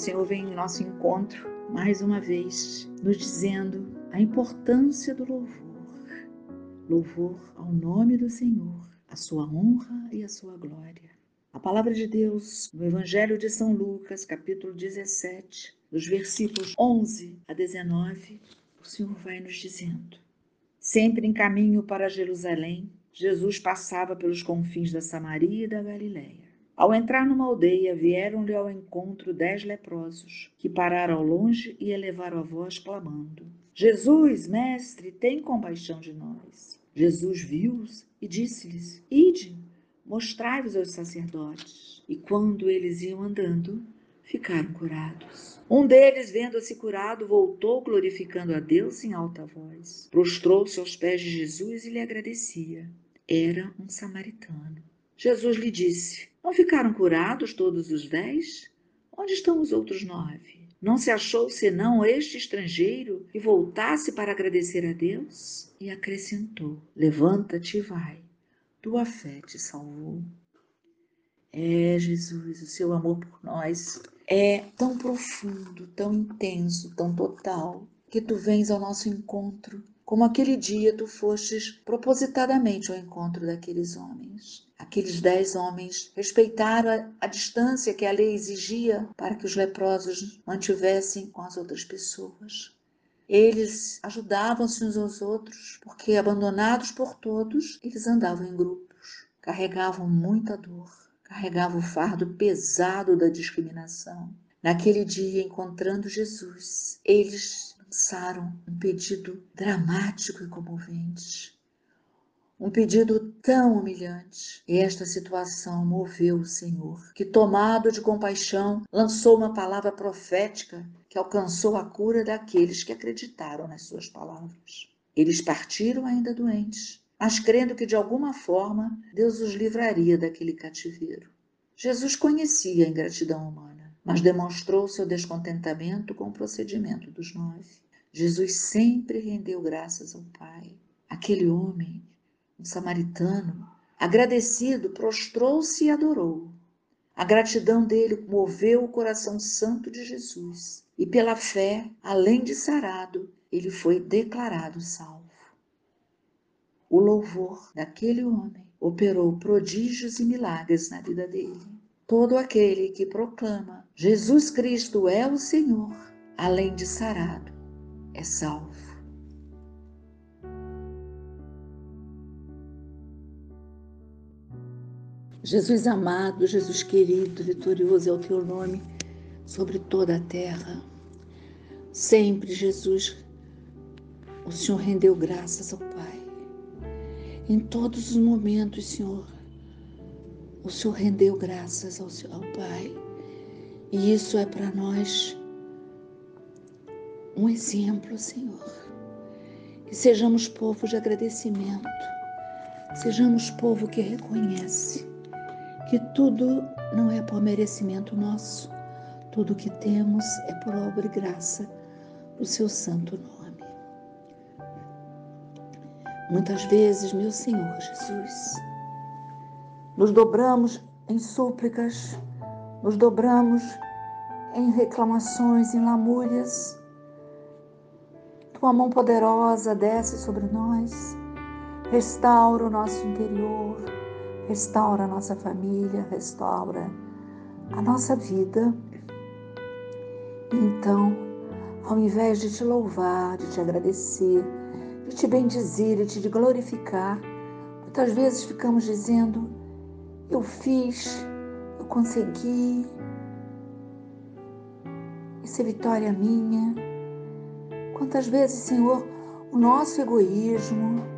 Senhor vem em nosso encontro mais uma vez, nos dizendo a importância do louvor. Louvor ao nome do Senhor, a sua honra e a sua glória. A palavra de Deus no Evangelho de São Lucas, capítulo 17, dos versículos 11 a 19, o Senhor vai nos dizendo: Sempre em caminho para Jerusalém, Jesus passava pelos confins da Samaria e da Galiléia. Ao entrar numa aldeia, vieram-lhe ao encontro dez leprosos, que pararam ao longe e elevaram a voz, clamando: Jesus, mestre, tem compaixão de nós. Jesus viu-os e disse-lhes: Ide, mostrai-vos aos sacerdotes. E quando eles iam andando, ficaram curados. Um deles, vendo-se curado, voltou glorificando a Deus em alta voz. Prostrou-se aos pés de Jesus e lhe agradecia. Era um samaritano. Jesus lhe disse: Não ficaram curados todos os dez? Onde estão os outros nove? Não se achou senão este estrangeiro que voltasse para agradecer a Deus? E acrescentou: Levanta-te e vai, tua fé te salvou. É, Jesus, o seu amor por nós é tão profundo, tão intenso, tão total, que tu vens ao nosso encontro como aquele dia tu fostes propositadamente ao encontro daqueles homens. Aqueles dez homens respeitaram a, a, distância que a lei exigia para que os leprosos mantivessem com as outras pessoas. Eles ajudavam-se uns aos outros, porque, abandonados por todos, eles andavam em grupos, carregavam muita dor, carregavam o fardo pesado da discriminação. Naquele dia, encontrando Jesus, eles lançaram um pedido dramático e comovente. Um pedido tão humilhante. E esta situação moveu o Senhor, que, tomado de compaixão, lançou uma palavra profética que alcançou a cura daqueles que acreditaram nas suas palavras. Eles partiram ainda doentes, mas crendo que de alguma forma Deus os livraria daquele cativeiro. Jesus conhecia a ingratidão humana mas demonstrou seu descontentamento com o procedimento dos nove. Jesus sempre rendeu graças ao Pai. Aquele homem, um samaritano, agradecido, prostrou-se e adorou. A gratidão dele moveu o coração santo de Jesus, e pela fé, além de sarado, ele foi declarado salvo. O louvor daquele homem operou prodígios e milagres na vida dele. Todo aquele que proclama Jesus Cristo é o Senhor, além de sarado, é salvo. Jesus amado, Jesus querido, vitorioso é o teu nome sobre toda a terra. Sempre, Jesus, o Senhor rendeu graças ao Pai. Em todos os momentos, Senhor, o Senhor rendeu graças ao, ao Pai. E isso é para nós um exemplo, Senhor. Que sejamos povo de agradecimento, sejamos povo que reconhece que tudo não é por merecimento nosso, tudo que temos é por obra e graça do seu santo nome. Muitas vezes, meu Senhor Jesus, nos dobramos em súplicas, nos dobramos em reclamações, em lamúrias. Tua mão poderosa desce sobre nós, restaura o nosso interior, restaura a nossa família, restaura a nossa vida. Então, ao invés de te louvar, de te agradecer, de te bendizer e de te glorificar, muitas vezes ficamos dizendo: eu fiz, eu consegui, isso é vitória minha. Quantas vezes, Senhor, o nosso egoísmo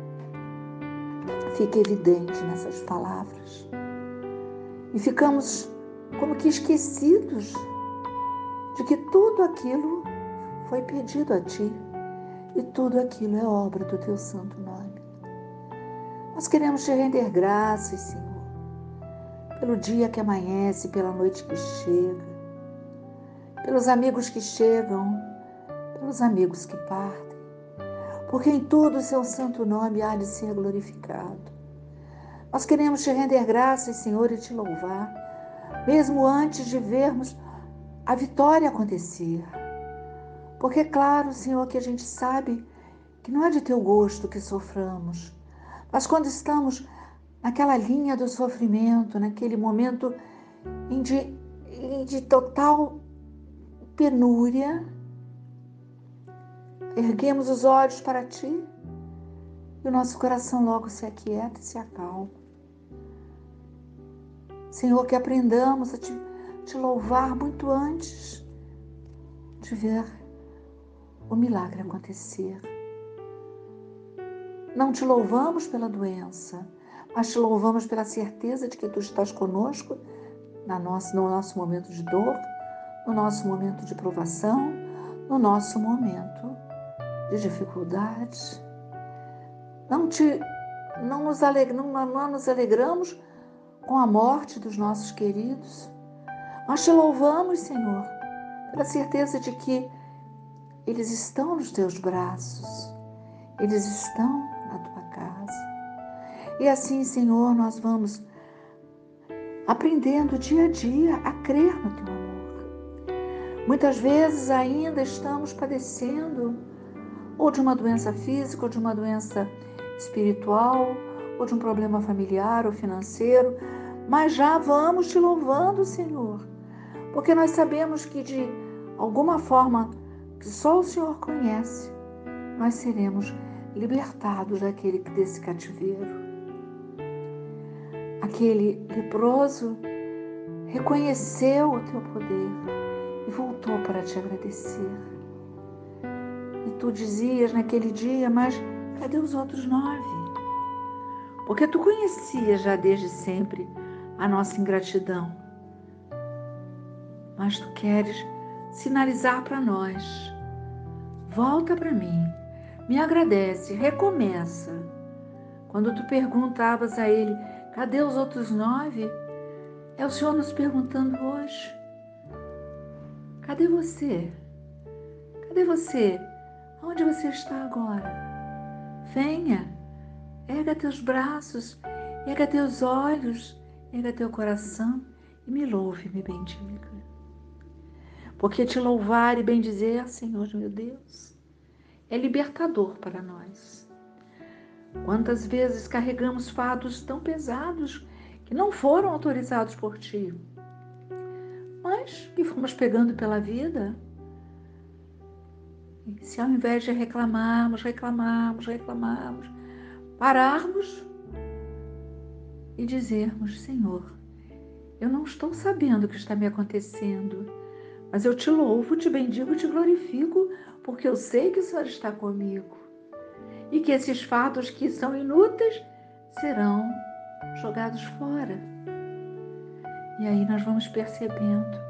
fica evidente nessas palavras e ficamos como que esquecidos de que tudo aquilo foi pedido a Ti e tudo aquilo é obra do Teu santo nome. Nós queremos te render graças, Senhor pelo dia que amanhece, pela noite que chega, pelos amigos que chegam, pelos amigos que partem, porque em tudo o seu santo nome há de ser glorificado. Nós queremos te render graças, Senhor, e te louvar, mesmo antes de vermos a vitória acontecer. Porque é claro, Senhor, que a gente sabe que não é de teu gosto que soframos, mas quando estamos naquela linha do sofrimento, naquele momento de, de total penúria, erguemos os olhos para ti e o nosso coração logo se aquieta e se acalma. Senhor, que aprendamos a te, te louvar muito antes de ver o milagre acontecer. Não te louvamos pela doença, mas te louvamos pela certeza de que tu estás conosco no nosso, no nosso momento de dor, no nosso momento de provação, no nosso momento de dificuldade. Não, te, não, nos, aleg, não, não nos alegramos com a morte dos nossos queridos, mas te louvamos, Senhor, pela certeza de que eles estão nos teus braços, eles estão na tua casa. E assim, Senhor, nós vamos aprendendo dia a dia a crer no teu amor. Muitas vezes ainda estamos padecendo ou de uma doença física, ou de uma doença espiritual, ou de um problema familiar ou financeiro, mas já vamos te louvando, Senhor, porque nós sabemos que de alguma forma que só o Senhor conhece, nós seremos libertados daquele desse cativeiro. Aquele leproso reconheceu o teu poder e voltou para te agradecer. Tu dizias naquele dia, mas cadê os outros nove? Porque tu conhecias já desde sempre a nossa ingratidão. Mas tu queres sinalizar para nós. Volta para mim, me agradece, recomeça. Quando tu perguntavas a ele, Cadê os outros nove? É o Senhor nos perguntando hoje. Cadê você? Cadê você? Onde você está agora? Venha, erga teus braços, erga teus olhos, erga teu coração e me louve, me bendiga. Porque te louvar e bendizer, Senhor meu Deus, é libertador para nós. Quantas vezes carregamos fardos tão pesados que não foram autorizados por ti, mas que fomos pegando pela vida? Se ao invés de reclamarmos, reclamarmos, reclamarmos, pararmos e dizermos: Senhor, eu não estou sabendo o que está me acontecendo, mas eu te louvo, te bendigo, te glorifico, porque eu sei que o Senhor está comigo e que esses fatos que são inúteis serão jogados fora. E aí nós vamos percebendo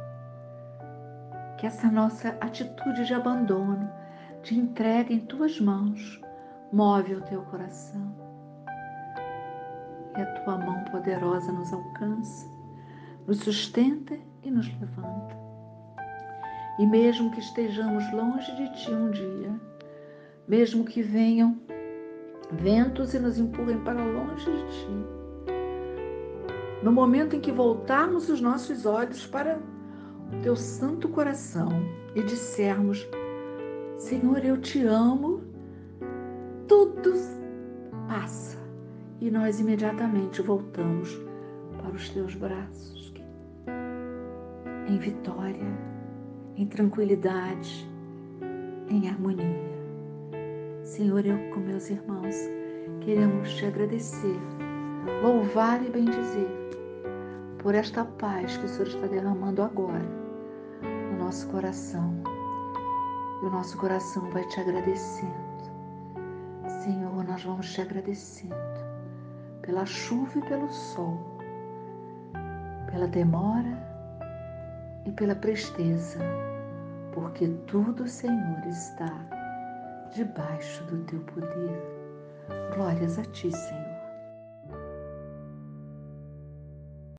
que essa nossa atitude de abandono, de entrega em tuas mãos, move o teu coração. E a tua mão poderosa nos alcança, nos sustenta e nos levanta. E mesmo que estejamos longe de ti um dia, mesmo que venham ventos e nos empurrem para longe de ti. No momento em que voltarmos os nossos olhos para o teu santo coração e dissermos: Senhor, eu te amo, tudo passa e nós imediatamente voltamos para os teus braços, em vitória, em tranquilidade, em harmonia. Senhor, eu com meus irmãos queremos te agradecer, louvar e bendizer por esta paz que o Senhor está derramando agora no nosso coração. E o nosso coração vai te agradecendo. Senhor, nós vamos te agradecendo pela chuva e pelo sol, pela demora e pela presteza, porque tudo, Senhor, está debaixo do teu poder. Glórias a ti, Senhor.